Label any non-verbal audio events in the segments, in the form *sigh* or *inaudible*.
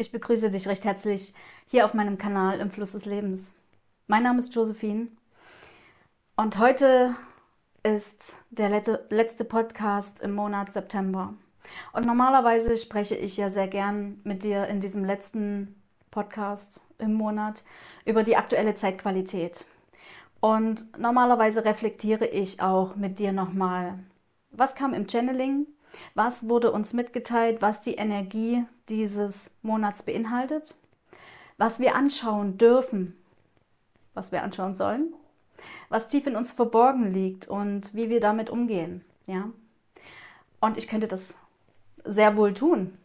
Ich begrüße dich recht herzlich hier auf meinem Kanal im Fluss des Lebens. Mein Name ist Josephine und heute ist der letzte Podcast im Monat September. Und normalerweise spreche ich ja sehr gern mit dir in diesem letzten Podcast im Monat über die aktuelle Zeitqualität. Und normalerweise reflektiere ich auch mit dir nochmal, was kam im Channeling, was wurde uns mitgeteilt, was die Energie dieses Monats beinhaltet, was wir anschauen dürfen, was wir anschauen sollen, was tief in uns verborgen liegt und wie wir damit umgehen, ja? Und ich könnte das sehr wohl tun.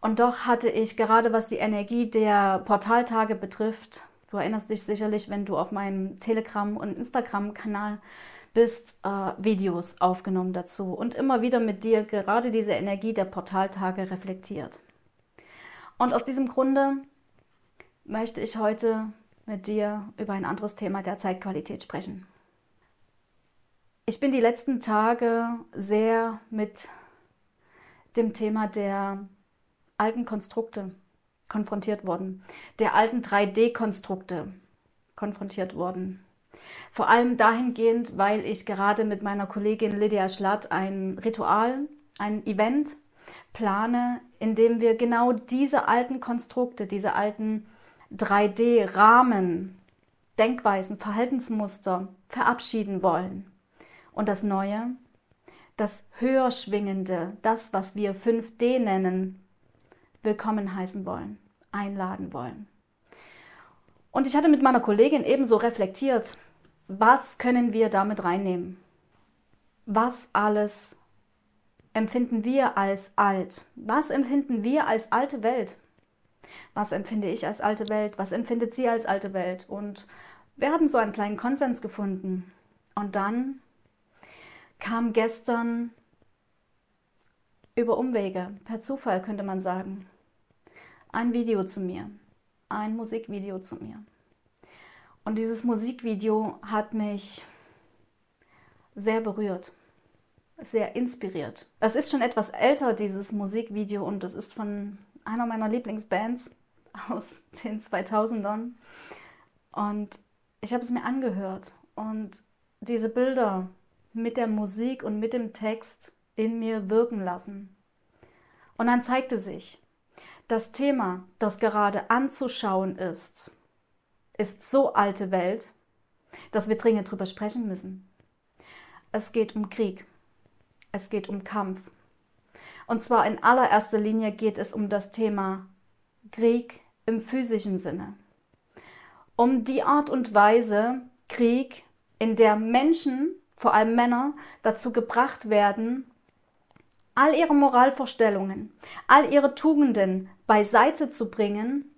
Und doch hatte ich gerade was die Energie der Portaltage betrifft, du erinnerst dich sicherlich, wenn du auf meinem Telegram- und Instagram-Kanal bist, äh, Videos aufgenommen dazu und immer wieder mit dir gerade diese Energie der Portaltage reflektiert. Und aus diesem Grunde möchte ich heute mit dir über ein anderes Thema der Zeitqualität sprechen. Ich bin die letzten Tage sehr mit dem Thema der alten Konstrukte konfrontiert worden, der alten 3D-Konstrukte konfrontiert worden. Vor allem dahingehend, weil ich gerade mit meiner Kollegin Lydia Schlatt ein Ritual, ein Event plane, in dem wir genau diese alten Konstrukte, diese alten 3D-Rahmen, Denkweisen, Verhaltensmuster verabschieden wollen. Und das Neue, das höher schwingende, das, was wir 5D nennen, willkommen heißen wollen, einladen wollen. Und ich hatte mit meiner Kollegin ebenso reflektiert, was können wir damit reinnehmen? Was alles empfinden wir als alt? Was empfinden wir als alte Welt? Was empfinde ich als alte Welt? Was empfindet sie als alte Welt? Und wir hatten so einen kleinen Konsens gefunden. Und dann kam gestern über Umwege, per Zufall könnte man sagen, ein Video zu mir, ein Musikvideo zu mir. Und dieses Musikvideo hat mich sehr berührt, sehr inspiriert. Es ist schon etwas älter, dieses Musikvideo, und es ist von einer meiner Lieblingsbands *laughs* aus den 2000ern. Und ich habe es mir angehört und diese Bilder mit der Musik und mit dem Text in mir wirken lassen. Und dann zeigte sich, das Thema, das gerade anzuschauen ist, ist so alte Welt, dass wir dringend drüber sprechen müssen. Es geht um Krieg. Es geht um Kampf. Und zwar in allererster Linie geht es um das Thema Krieg im physischen Sinne. Um die Art und Weise Krieg, in der Menschen, vor allem Männer, dazu gebracht werden, all ihre Moralvorstellungen, all ihre Tugenden beiseite zu bringen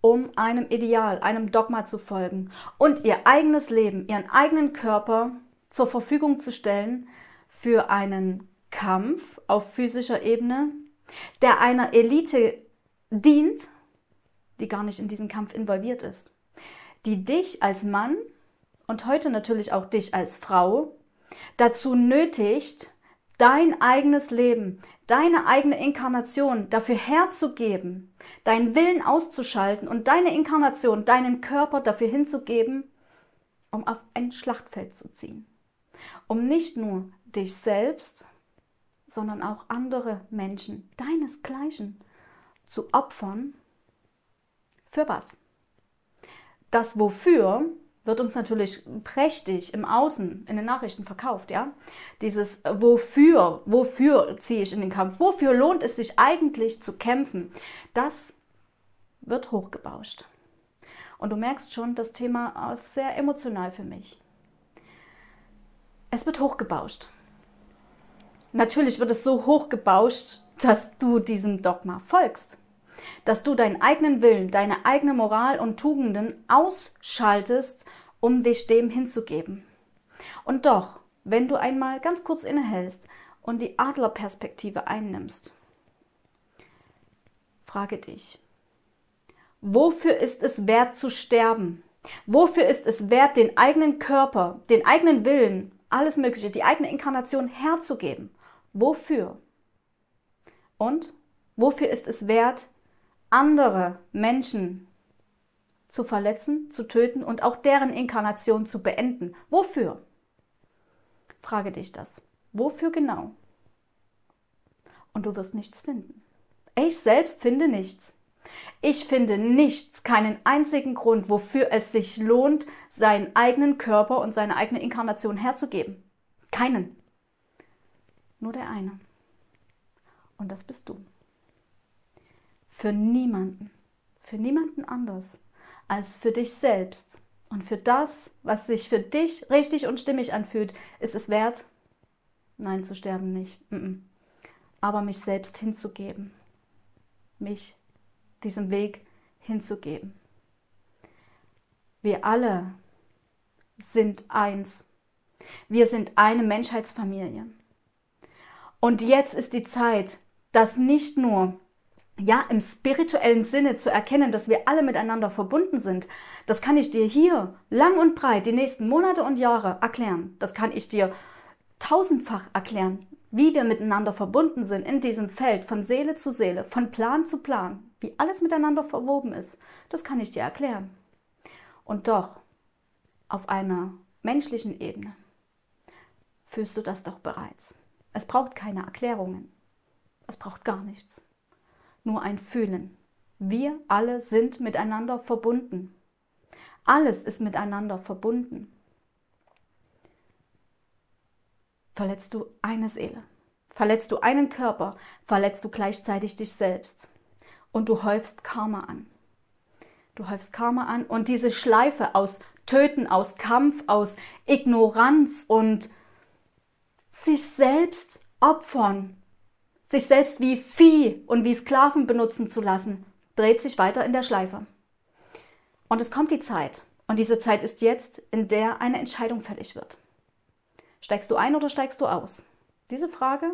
um einem Ideal, einem Dogma zu folgen und ihr eigenes Leben, ihren eigenen Körper zur Verfügung zu stellen für einen Kampf auf physischer Ebene, der einer Elite dient, die gar nicht in diesen Kampf involviert ist, die dich als Mann und heute natürlich auch dich als Frau dazu nötigt, dein eigenes Leben, deine eigene Inkarnation dafür herzugeben, deinen Willen auszuschalten und deine Inkarnation, deinen Körper dafür hinzugeben, um auf ein Schlachtfeld zu ziehen. Um nicht nur dich selbst, sondern auch andere Menschen, deinesgleichen, zu opfern. Für was? Das Wofür wird uns natürlich prächtig im Außen, in den Nachrichten verkauft, ja. Dieses wofür, wofür ziehe ich in den Kampf, wofür lohnt es sich eigentlich zu kämpfen, das wird hochgebauscht. Und du merkst schon, das Thema ist sehr emotional für mich. Es wird hochgebauscht. Natürlich wird es so hochgebauscht, dass du diesem Dogma folgst dass du deinen eigenen Willen, deine eigene Moral und Tugenden ausschaltest, um dich dem hinzugeben. Und doch, wenn du einmal ganz kurz innehältst und die Adlerperspektive einnimmst, frage dich, wofür ist es wert zu sterben? Wofür ist es wert, den eigenen Körper, den eigenen Willen, alles Mögliche, die eigene Inkarnation herzugeben? Wofür? Und wofür ist es wert, andere Menschen zu verletzen, zu töten und auch deren Inkarnation zu beenden. Wofür? Frage dich das. Wofür genau? Und du wirst nichts finden. Ich selbst finde nichts. Ich finde nichts, keinen einzigen Grund, wofür es sich lohnt, seinen eigenen Körper und seine eigene Inkarnation herzugeben. Keinen. Nur der eine. Und das bist du. Für niemanden, für niemanden anders als für dich selbst. Und für das, was sich für dich richtig und stimmig anfühlt, ist es wert, nein, zu sterben nicht, aber mich selbst hinzugeben, mich diesem Weg hinzugeben. Wir alle sind eins. Wir sind eine Menschheitsfamilie. Und jetzt ist die Zeit, dass nicht nur ja, im spirituellen Sinne zu erkennen, dass wir alle miteinander verbunden sind, das kann ich dir hier lang und breit die nächsten Monate und Jahre erklären. Das kann ich dir tausendfach erklären, wie wir miteinander verbunden sind in diesem Feld von Seele zu Seele, von Plan zu Plan, wie alles miteinander verwoben ist. Das kann ich dir erklären. Und doch, auf einer menschlichen Ebene, fühlst du das doch bereits. Es braucht keine Erklärungen. Es braucht gar nichts nur ein Fühlen. Wir alle sind miteinander verbunden. Alles ist miteinander verbunden. Verletzt du eine Seele, verletzt du einen Körper, verletzt du gleichzeitig dich selbst. Und du häufst Karma an. Du häufst Karma an und diese Schleife aus Töten, aus Kampf, aus Ignoranz und sich selbst opfern, sich selbst wie Vieh und wie Sklaven benutzen zu lassen, dreht sich weiter in der Schleife. Und es kommt die Zeit, und diese Zeit ist jetzt, in der eine Entscheidung fällig wird. Steigst du ein oder steigst du aus? Diese Frage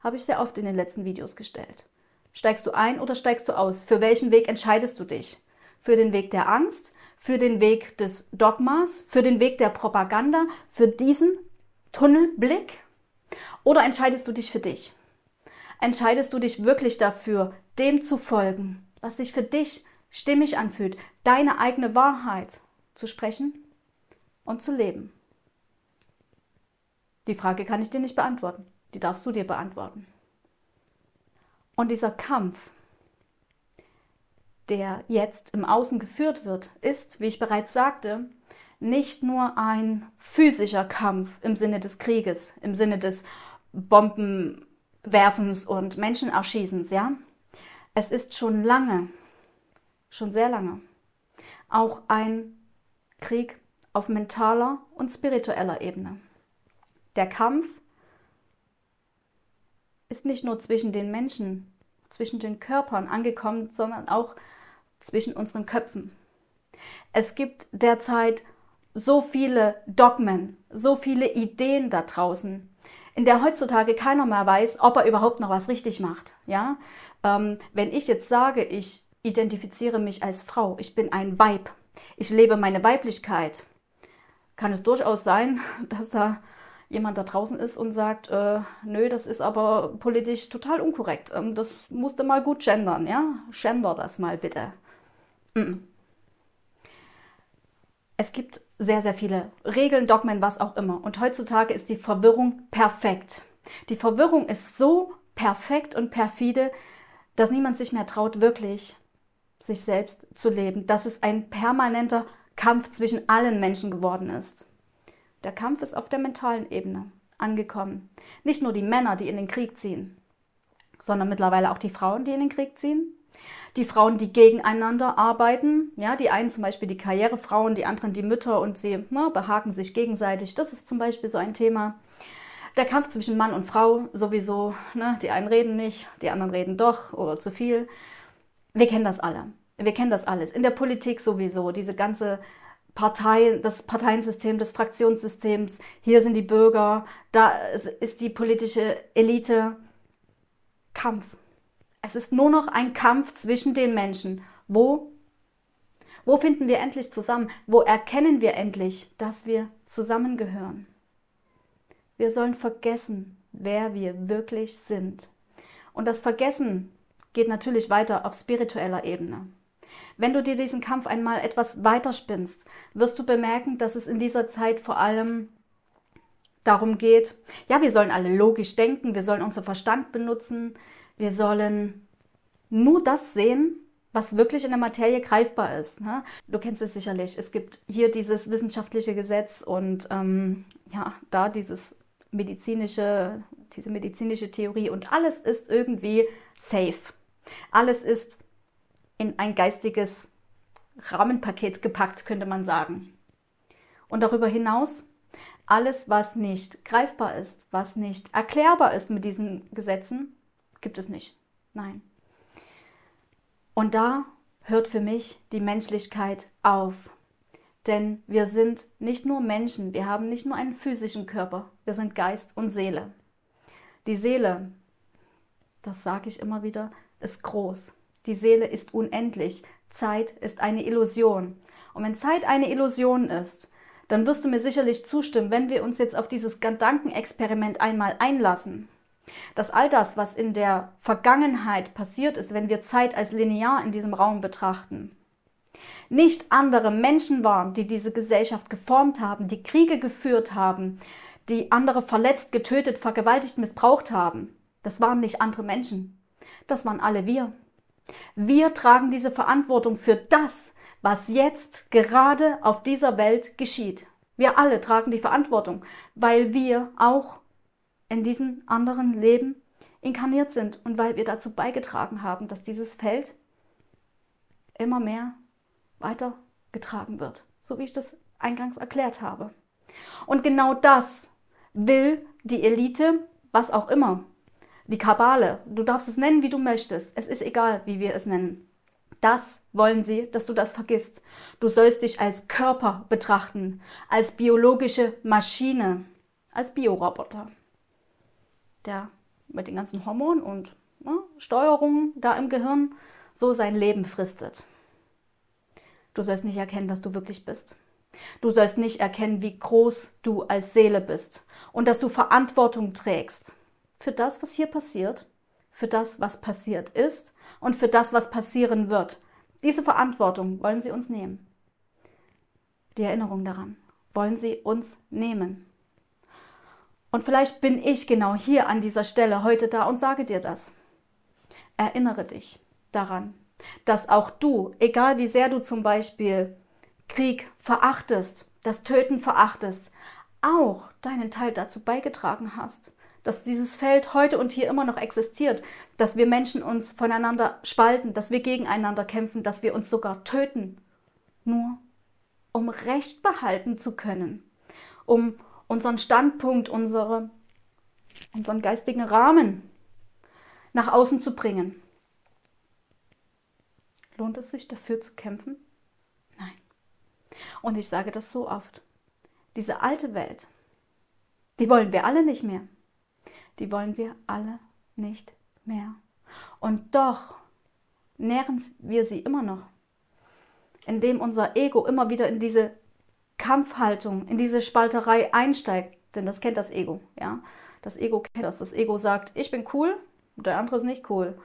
habe ich sehr oft in den letzten Videos gestellt. Steigst du ein oder steigst du aus? Für welchen Weg entscheidest du dich? Für den Weg der Angst, für den Weg des Dogmas, für den Weg der Propaganda, für diesen Tunnelblick? Oder entscheidest du dich für dich? Entscheidest du dich wirklich dafür, dem zu folgen, was sich für dich stimmig anfühlt, deine eigene Wahrheit zu sprechen und zu leben? Die Frage kann ich dir nicht beantworten, die darfst du dir beantworten. Und dieser Kampf, der jetzt im Außen geführt wird, ist, wie ich bereits sagte, nicht nur ein physischer Kampf im Sinne des Krieges, im Sinne des Bomben Werfens und Menschenerschießens, ja. Es ist schon lange, schon sehr lange, auch ein Krieg auf mentaler und spiritueller Ebene. Der Kampf ist nicht nur zwischen den Menschen, zwischen den Körpern angekommen, sondern auch zwischen unseren Köpfen. Es gibt derzeit so viele Dogmen, so viele Ideen da draußen, in der heutzutage keiner mehr weiß, ob er überhaupt noch was richtig macht. Ja? Ähm, wenn ich jetzt sage, ich identifiziere mich als Frau, ich bin ein Weib, ich lebe meine Weiblichkeit, kann es durchaus sein, *laughs* dass da jemand da draußen ist und sagt, äh, nö, das ist aber politisch total unkorrekt. Ähm, das musste mal gut gendern, ja? Gender das mal bitte. Mm. Es gibt sehr, sehr viele Regeln, Dogmen, was auch immer. Und heutzutage ist die Verwirrung perfekt. Die Verwirrung ist so perfekt und perfide, dass niemand sich mehr traut, wirklich sich selbst zu leben. Dass es ein permanenter Kampf zwischen allen Menschen geworden ist. Der Kampf ist auf der mentalen Ebene angekommen. Nicht nur die Männer, die in den Krieg ziehen, sondern mittlerweile auch die Frauen, die in den Krieg ziehen, die Frauen, die gegeneinander arbeiten, ja, die einen zum Beispiel die Karrierefrauen, die anderen die Mütter und sie na, behaken sich gegenseitig. Das ist zum Beispiel so ein Thema. Der Kampf zwischen Mann und Frau sowieso, ne, die einen reden nicht, die anderen reden doch oder zu viel. Wir kennen das alle. Wir kennen das alles. In der Politik sowieso, diese ganze Partei, das Parteiensystem, das Fraktionssystems. Hier sind die Bürger, da ist die politische Elite. Kampf. Es ist nur noch ein Kampf zwischen den Menschen. Wo? Wo finden wir endlich zusammen? Wo erkennen wir endlich, dass wir zusammengehören? Wir sollen vergessen, wer wir wirklich sind. Und das Vergessen geht natürlich weiter auf spiritueller Ebene. Wenn du dir diesen Kampf einmal etwas weiter spinnst, wirst du bemerken, dass es in dieser Zeit vor allem darum geht, ja, wir sollen alle logisch denken, wir sollen unseren Verstand benutzen, wir sollen nur das sehen, was wirklich in der Materie greifbar ist. Ne? Du kennst es sicherlich. Es gibt hier dieses wissenschaftliche Gesetz und ähm, ja, da dieses medizinische, diese medizinische Theorie und alles ist irgendwie safe. Alles ist in ein geistiges Rahmenpaket gepackt, könnte man sagen. Und darüber hinaus, alles, was nicht greifbar ist, was nicht erklärbar ist mit diesen Gesetzen, gibt es nicht. Nein. Und da hört für mich die Menschlichkeit auf. Denn wir sind nicht nur Menschen, wir haben nicht nur einen physischen Körper, wir sind Geist und Seele. Die Seele, das sage ich immer wieder, ist groß. Die Seele ist unendlich. Zeit ist eine Illusion. Und wenn Zeit eine Illusion ist, dann wirst du mir sicherlich zustimmen, wenn wir uns jetzt auf dieses Gedankenexperiment einmal einlassen, dass all das, was in der Vergangenheit passiert ist, wenn wir Zeit als linear in diesem Raum betrachten, nicht andere Menschen waren, die diese Gesellschaft geformt haben, die Kriege geführt haben, die andere verletzt, getötet, vergewaltigt, missbraucht haben. Das waren nicht andere Menschen. Das waren alle wir. Wir tragen diese Verantwortung für das, was jetzt gerade auf dieser Welt geschieht. Wir alle tragen die Verantwortung, weil wir auch in diesen anderen Leben inkarniert sind und weil wir dazu beigetragen haben, dass dieses Feld immer mehr weitergetragen wird, so wie ich das eingangs erklärt habe. Und genau das will die Elite, was auch immer, die Kabale, du darfst es nennen, wie du möchtest, es ist egal, wie wir es nennen. Das wollen sie, dass du das vergisst. Du sollst dich als Körper betrachten, als biologische Maschine, als Bioroboter, der mit den ganzen Hormonen und ne, Steuerungen da im Gehirn so sein Leben fristet. Du sollst nicht erkennen, was du wirklich bist. Du sollst nicht erkennen, wie groß du als Seele bist und dass du Verantwortung trägst für das, was hier passiert, für das, was passiert ist und für das, was passieren wird. Diese Verantwortung wollen sie uns nehmen. Die Erinnerung daran wollen sie uns nehmen. Und vielleicht bin ich genau hier an dieser Stelle heute da und sage dir das. Erinnere dich daran, dass auch du, egal wie sehr du zum Beispiel Krieg verachtest, das Töten verachtest, auch deinen Teil dazu beigetragen hast, dass dieses Feld heute und hier immer noch existiert, dass wir Menschen uns voneinander spalten, dass wir gegeneinander kämpfen, dass wir uns sogar töten, nur um Recht behalten zu können, um unseren Standpunkt, unsere, unseren geistigen Rahmen nach außen zu bringen. Lohnt es sich dafür zu kämpfen? Nein. Und ich sage das so oft. Diese alte Welt, die wollen wir alle nicht mehr die wollen wir alle nicht mehr. Und doch nähren wir sie immer noch, indem unser Ego immer wieder in diese Kampfhaltung, in diese Spalterei einsteigt, denn das kennt das Ego, ja. Das Ego kennt das. Das Ego sagt, ich bin cool, der andere ist nicht cool.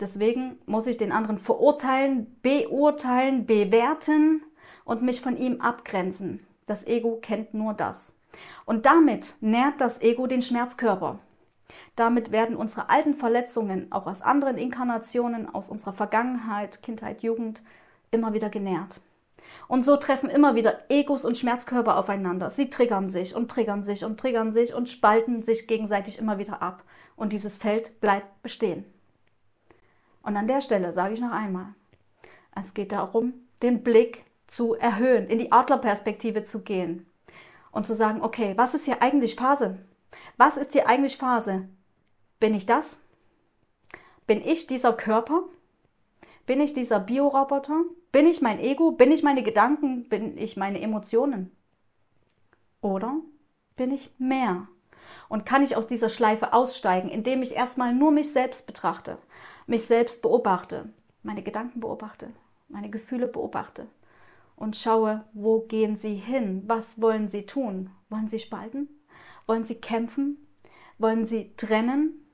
Deswegen muss ich den anderen verurteilen, beurteilen, bewerten und mich von ihm abgrenzen. Das Ego kennt nur das. Und damit nährt das Ego den Schmerzkörper. Damit werden unsere alten Verletzungen, auch aus anderen Inkarnationen, aus unserer Vergangenheit, Kindheit, Jugend, immer wieder genährt. Und so treffen immer wieder Egos und Schmerzkörper aufeinander. Sie triggern sich und triggern sich und triggern sich und spalten sich gegenseitig immer wieder ab. Und dieses Feld bleibt bestehen. Und an der Stelle sage ich noch einmal, es geht darum, den Blick zu erhöhen, in die Adlerperspektive zu gehen und zu sagen, okay, was ist hier eigentlich Phase? Was ist hier eigentlich Phase? Bin ich das? Bin ich dieser Körper? Bin ich dieser Bioroboter? Bin ich mein Ego? Bin ich meine Gedanken? Bin ich meine Emotionen? Oder bin ich mehr? Und kann ich aus dieser Schleife aussteigen, indem ich erstmal nur mich selbst betrachte, mich selbst beobachte, meine Gedanken beobachte, meine Gefühle beobachte und schaue, wo gehen sie hin? Was wollen sie tun? Wollen sie spalten? Wollen sie kämpfen? Wollen sie trennen?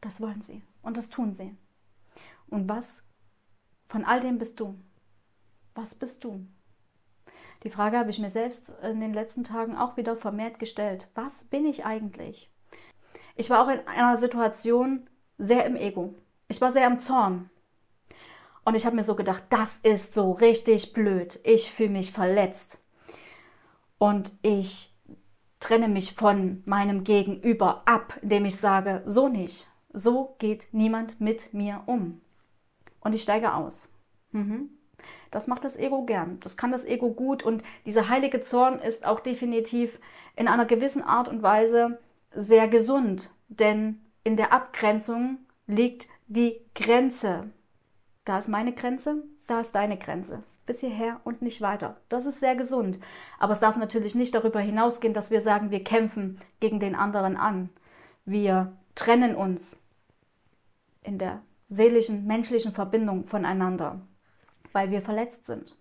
Das wollen sie und das tun sie. Und was von all dem bist du? Was bist du? Die Frage habe ich mir selbst in den letzten Tagen auch wieder vermehrt gestellt. Was bin ich eigentlich? Ich war auch in einer Situation sehr im Ego. Ich war sehr am Zorn. Und ich habe mir so gedacht, das ist so richtig blöd. Ich fühle mich verletzt. Und ich trenne mich von meinem Gegenüber ab, indem ich sage, so nicht. So geht niemand mit mir um. Und ich steige aus. Mhm. Das macht das Ego gern. Das kann das Ego gut. Und dieser heilige Zorn ist auch definitiv in einer gewissen Art und Weise sehr gesund. Denn in der Abgrenzung liegt die Grenze. Da ist meine Grenze, da ist deine Grenze. Bis hierher und nicht weiter. Das ist sehr gesund. Aber es darf natürlich nicht darüber hinausgehen, dass wir sagen, wir kämpfen gegen den anderen an. Wir trennen uns in der seelischen, menschlichen Verbindung voneinander, weil wir verletzt sind.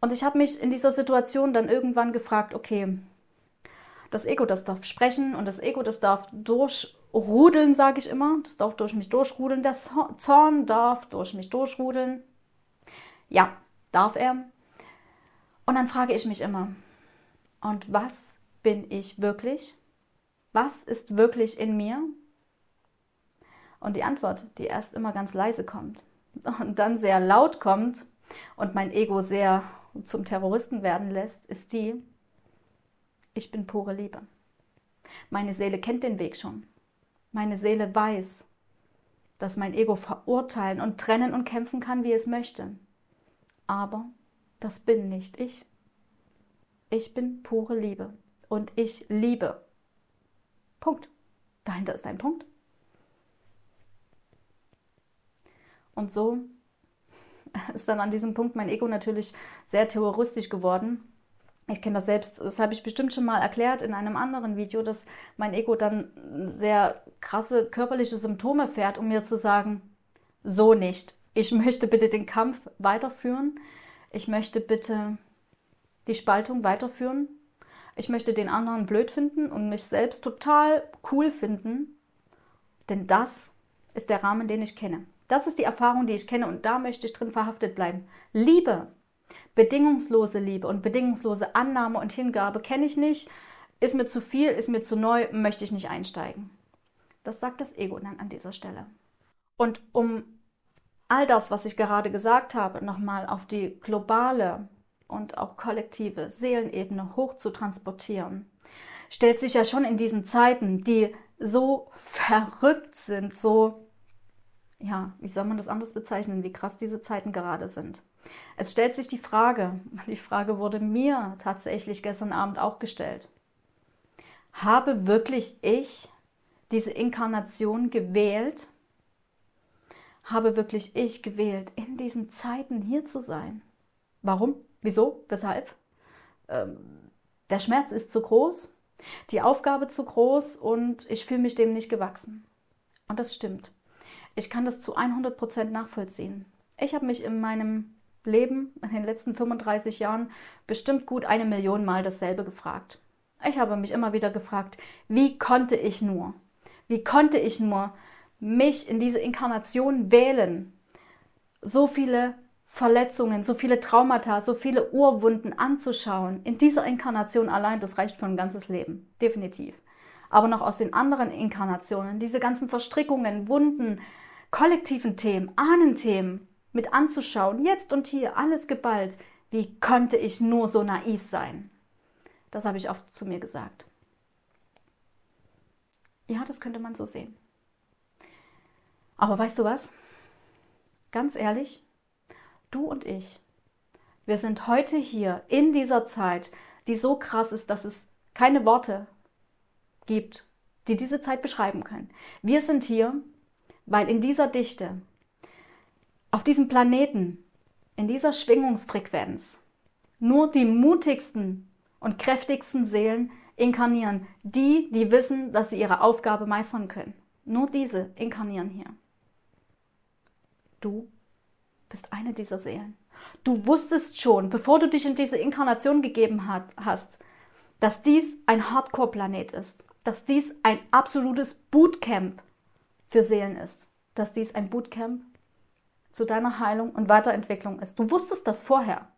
Und ich habe mich in dieser Situation dann irgendwann gefragt, okay, das Ego, das darf sprechen und das Ego, das darf durchrudeln, sage ich immer. Das darf durch mich durchrudeln. Der Zorn darf durch mich durchrudeln. Ja, darf er. Und dann frage ich mich immer, und was bin ich wirklich? Was ist wirklich in mir? Und die Antwort, die erst immer ganz leise kommt und dann sehr laut kommt und mein Ego sehr zum Terroristen werden lässt, ist die, ich bin pure Liebe. Meine Seele kennt den Weg schon. Meine Seele weiß, dass mein Ego verurteilen und trennen und kämpfen kann, wie es möchte. Aber das bin nicht ich. Ich bin pure Liebe und ich liebe. Punkt. Dahinter ist ein Punkt. Und so *laughs* ist dann an diesem Punkt mein Ego natürlich sehr terroristisch geworden ich kenne das selbst, das habe ich bestimmt schon mal erklärt in einem anderen Video, dass mein Ego dann sehr krasse körperliche Symptome fährt, um mir zu sagen, so nicht. Ich möchte bitte den Kampf weiterführen. Ich möchte bitte die Spaltung weiterführen. Ich möchte den anderen blöd finden und mich selbst total cool finden. Denn das ist der Rahmen, den ich kenne. Das ist die Erfahrung, die ich kenne und da möchte ich drin verhaftet bleiben. Liebe Bedingungslose Liebe und bedingungslose Annahme und Hingabe kenne ich nicht, ist mir zu viel, ist mir zu neu, möchte ich nicht einsteigen. Das sagt das Ego dann an dieser Stelle. Und um all das, was ich gerade gesagt habe, nochmal auf die globale und auch kollektive Seelenebene hoch zu transportieren, stellt sich ja schon in diesen Zeiten, die so *laughs* verrückt sind, so ja, wie soll man das anders bezeichnen, wie krass diese Zeiten gerade sind. Es stellt sich die Frage, *laughs* die Frage wurde mir tatsächlich gestern Abend auch gestellt. Habe wirklich ich diese Inkarnation gewählt? Habe wirklich ich gewählt, in diesen Zeiten hier zu sein? Warum? Wieso? Weshalb? Ähm, der Schmerz ist zu groß, die Aufgabe zu groß und ich fühle mich dem nicht gewachsen. Und das stimmt. Ich kann das zu 100 Prozent nachvollziehen. Ich habe mich in meinem Leben, in den letzten 35 Jahren, bestimmt gut eine Million Mal dasselbe gefragt. Ich habe mich immer wieder gefragt, wie konnte ich nur, wie konnte ich nur mich in diese Inkarnation wählen, so viele Verletzungen, so viele Traumata, so viele Urwunden anzuschauen. In dieser Inkarnation allein, das reicht für ein ganzes Leben, definitiv. Aber noch aus den anderen Inkarnationen, diese ganzen Verstrickungen, Wunden, kollektiven Themen, Ahnenthemen mit anzuschauen, jetzt und hier, alles geballt. Wie konnte ich nur so naiv sein? Das habe ich oft zu mir gesagt. Ja, das könnte man so sehen. Aber weißt du was? Ganz ehrlich, du und ich, wir sind heute hier in dieser Zeit, die so krass ist, dass es keine Worte gibt, die diese Zeit beschreiben können. Wir sind hier, weil in dieser Dichte, auf diesem Planeten, in dieser Schwingungsfrequenz, nur die mutigsten und kräftigsten Seelen inkarnieren. Die, die wissen, dass sie ihre Aufgabe meistern können. Nur diese inkarnieren hier. Du bist eine dieser Seelen. Du wusstest schon, bevor du dich in diese Inkarnation gegeben hast, dass dies ein Hardcore-Planet ist, dass dies ein absolutes Bootcamp für Seelen ist, dass dies ein Bootcamp zu deiner Heilung und Weiterentwicklung ist. Du wusstest das vorher.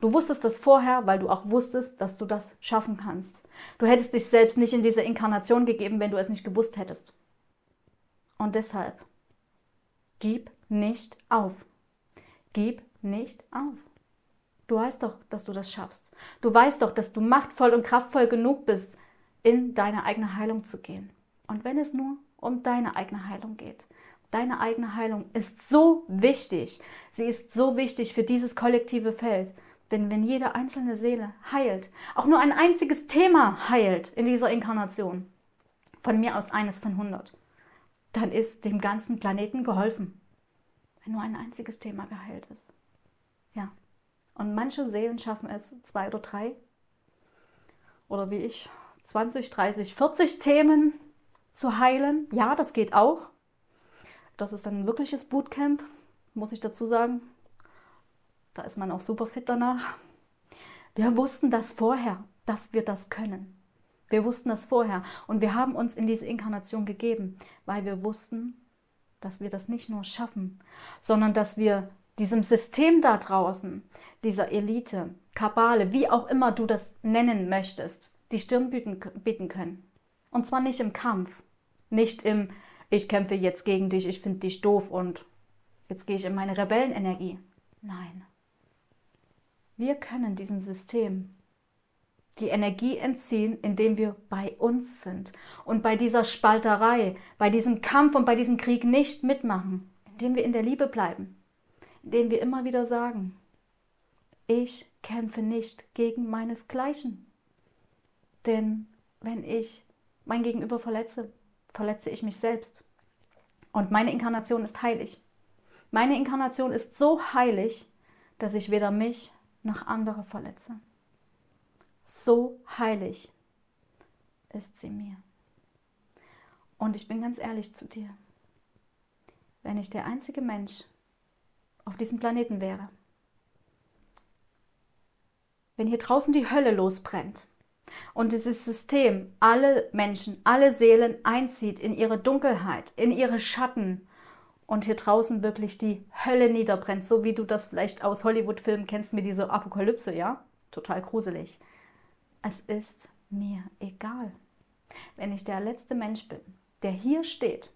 Du wusstest das vorher, weil du auch wusstest, dass du das schaffen kannst. Du hättest dich selbst nicht in diese Inkarnation gegeben, wenn du es nicht gewusst hättest. Und deshalb, gib nicht auf. Gib nicht auf. Du weißt doch, dass du das schaffst. Du weißt doch, dass du machtvoll und kraftvoll genug bist, in deine eigene Heilung zu gehen. Und wenn es nur um deine eigene Heilung geht. Deine eigene Heilung ist so wichtig. Sie ist so wichtig für dieses kollektive Feld. Denn wenn jede einzelne Seele heilt, auch nur ein einziges Thema heilt in dieser Inkarnation, von mir aus eines von 100, dann ist dem ganzen Planeten geholfen. Wenn nur ein einziges Thema geheilt ist. Ja. Und manche Seelen schaffen es, zwei oder drei, oder wie ich, 20, 30, 40 Themen zu heilen. Ja, das geht auch. Das ist ein wirkliches Bootcamp, muss ich dazu sagen. Da ist man auch super fit danach. Wir wussten das vorher, dass wir das können. Wir wussten das vorher und wir haben uns in diese Inkarnation gegeben, weil wir wussten, dass wir das nicht nur schaffen, sondern dass wir diesem System da draußen, dieser Elite, Kabale, wie auch immer du das nennen möchtest, die Stirn bieten, können. Und zwar nicht im Kampf, nicht im ich kämpfe jetzt gegen dich, ich finde dich doof und jetzt gehe ich in meine Rebellenenergie. Nein. Wir können diesem System die Energie entziehen, indem wir bei uns sind und bei dieser Spalterei, bei diesem Kampf und bei diesem Krieg nicht mitmachen, indem wir in der Liebe bleiben, indem wir immer wieder sagen, ich kämpfe nicht gegen meinesgleichen. Denn wenn ich mein Gegenüber verletze, verletze ich mich selbst. Und meine Inkarnation ist heilig. Meine Inkarnation ist so heilig, dass ich weder mich noch andere verletze. So heilig ist sie mir. Und ich bin ganz ehrlich zu dir. Wenn ich der einzige Mensch auf diesem Planeten wäre, wenn hier draußen die Hölle losbrennt, und dieses System alle Menschen, alle Seelen einzieht in ihre Dunkelheit, in ihre Schatten und hier draußen wirklich die Hölle niederbrennt, so wie du das vielleicht aus Hollywood-Filmen kennst mit dieser Apokalypse, ja? Total gruselig. Es ist mir egal. Wenn ich der letzte Mensch bin, der hier steht,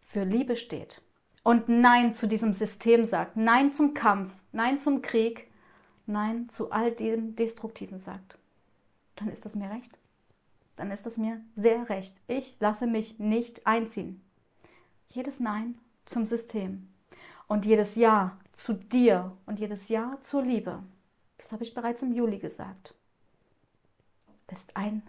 für Liebe steht und Nein zu diesem System sagt, Nein zum Kampf, Nein zum Krieg, Nein zu all dem Destruktiven sagt dann ist das mir recht. Dann ist das mir sehr recht. Ich lasse mich nicht einziehen. Jedes Nein zum System und jedes Ja zu dir und jedes Ja zur Liebe, das habe ich bereits im Juli gesagt, ist ein,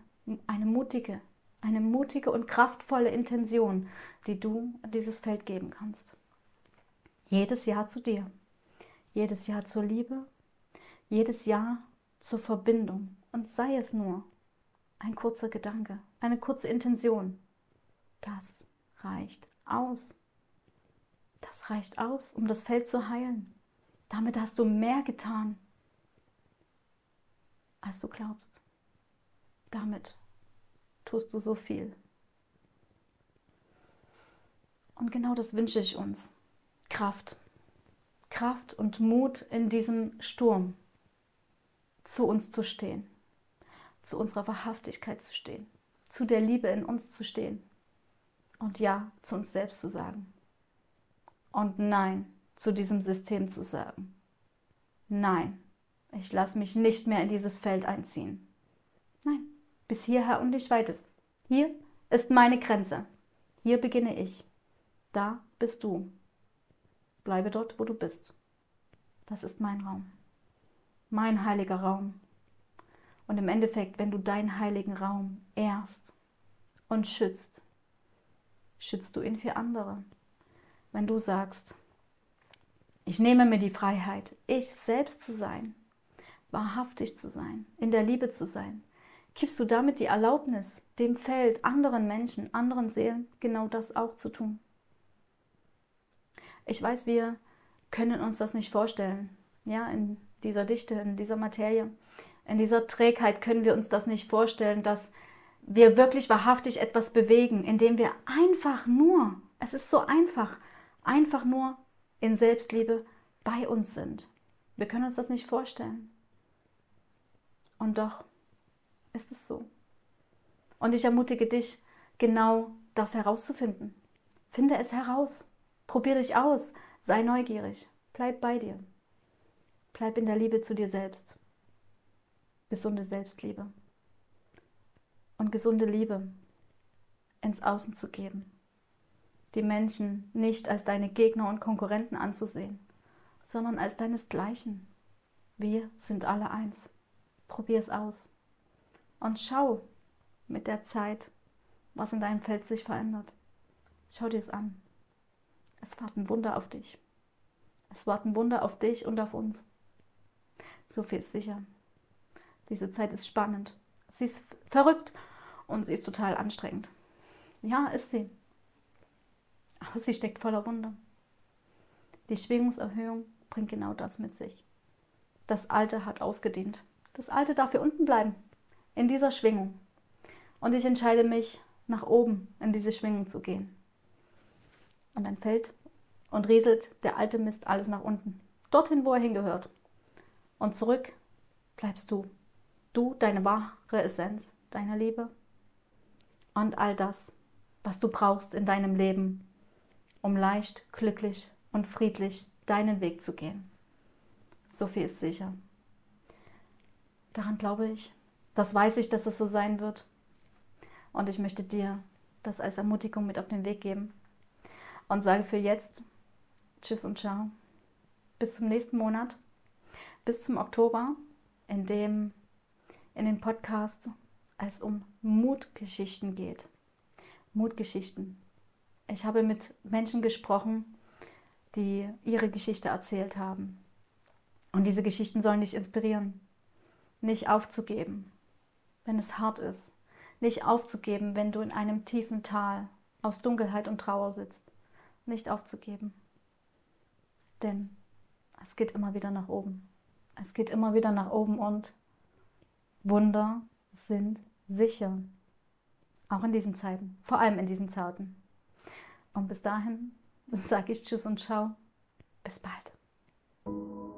eine mutige, eine mutige und kraftvolle Intention, die du dieses Feld geben kannst. Jedes Ja zu dir, jedes Ja zur Liebe, jedes Ja zur Verbindung, und sei es nur ein kurzer Gedanke, eine kurze Intention. Das reicht aus. Das reicht aus, um das Feld zu heilen. Damit hast du mehr getan, als du glaubst. Damit tust du so viel. Und genau das wünsche ich uns. Kraft. Kraft und Mut in diesem Sturm zu uns zu stehen zu unserer Wahrhaftigkeit zu stehen, zu der Liebe in uns zu stehen und Ja zu uns selbst zu sagen und Nein zu diesem System zu sagen. Nein, ich lasse mich nicht mehr in dieses Feld einziehen. Nein, bis hierher und nicht weiter. Hier ist meine Grenze. Hier beginne ich. Da bist du. Bleibe dort, wo du bist. Das ist mein Raum. Mein heiliger Raum. Und im Endeffekt, wenn du deinen heiligen Raum ehrst und schützt, schützt du ihn für andere. Wenn du sagst, ich nehme mir die Freiheit, ich selbst zu sein, wahrhaftig zu sein, in der Liebe zu sein, gibst du damit die Erlaubnis, dem Feld, anderen Menschen, anderen Seelen genau das auch zu tun. Ich weiß, wir können uns das nicht vorstellen, ja, in dieser Dichte, in dieser Materie in dieser Trägheit können wir uns das nicht vorstellen, dass wir wirklich wahrhaftig etwas bewegen, indem wir einfach nur Es ist so einfach, einfach nur in Selbstliebe bei uns sind. Wir können uns das nicht vorstellen. Und doch ist es so. Und ich ermutige dich, genau das herauszufinden. Finde es heraus. Probier dich aus. Sei neugierig. Bleib bei dir. Bleib in der Liebe zu dir selbst. Gesunde Selbstliebe. Und gesunde Liebe ins Außen zu geben. Die Menschen nicht als deine Gegner und Konkurrenten anzusehen, sondern als deinesgleichen. Wir sind alle eins. Probier es aus. Und schau mit der Zeit, was in deinem Feld sich verändert. Schau dir es an. Es warten Wunder auf dich. Es warten Wunder auf dich und auf uns. So viel ist sicher. Diese Zeit ist spannend. Sie ist verrückt und sie ist total anstrengend. Ja, ist sie. Aber sie steckt voller Wunder. Die Schwingungserhöhung bringt genau das mit sich. Das Alte hat ausgedient. Das Alte darf hier unten bleiben, in dieser Schwingung. Und ich entscheide mich, nach oben in diese Schwingung zu gehen. Und dann fällt und rieselt der alte Mist alles nach unten. Dorthin, wo er hingehört. Und zurück bleibst du. Du, deine wahre Essenz, deine Liebe. Und all das, was du brauchst in deinem Leben, um leicht, glücklich und friedlich deinen Weg zu gehen. So viel ist sicher. Daran glaube ich. Das weiß ich, dass es so sein wird. Und ich möchte dir das als Ermutigung mit auf den Weg geben. Und sage für jetzt Tschüss und ciao. Bis zum nächsten Monat. Bis zum Oktober, in dem in den Podcasts es um Mutgeschichten geht. Mutgeschichten. Ich habe mit Menschen gesprochen, die ihre Geschichte erzählt haben. Und diese Geschichten sollen dich inspirieren, nicht aufzugeben, wenn es hart ist, nicht aufzugeben, wenn du in einem tiefen Tal aus Dunkelheit und Trauer sitzt, nicht aufzugeben. Denn es geht immer wieder nach oben. Es geht immer wieder nach oben und Wunder sind sicher. Auch in diesen Zeiten, vor allem in diesen Zeiten. Und bis dahin *laughs* sage ich Tschüss und Ciao. Bis bald.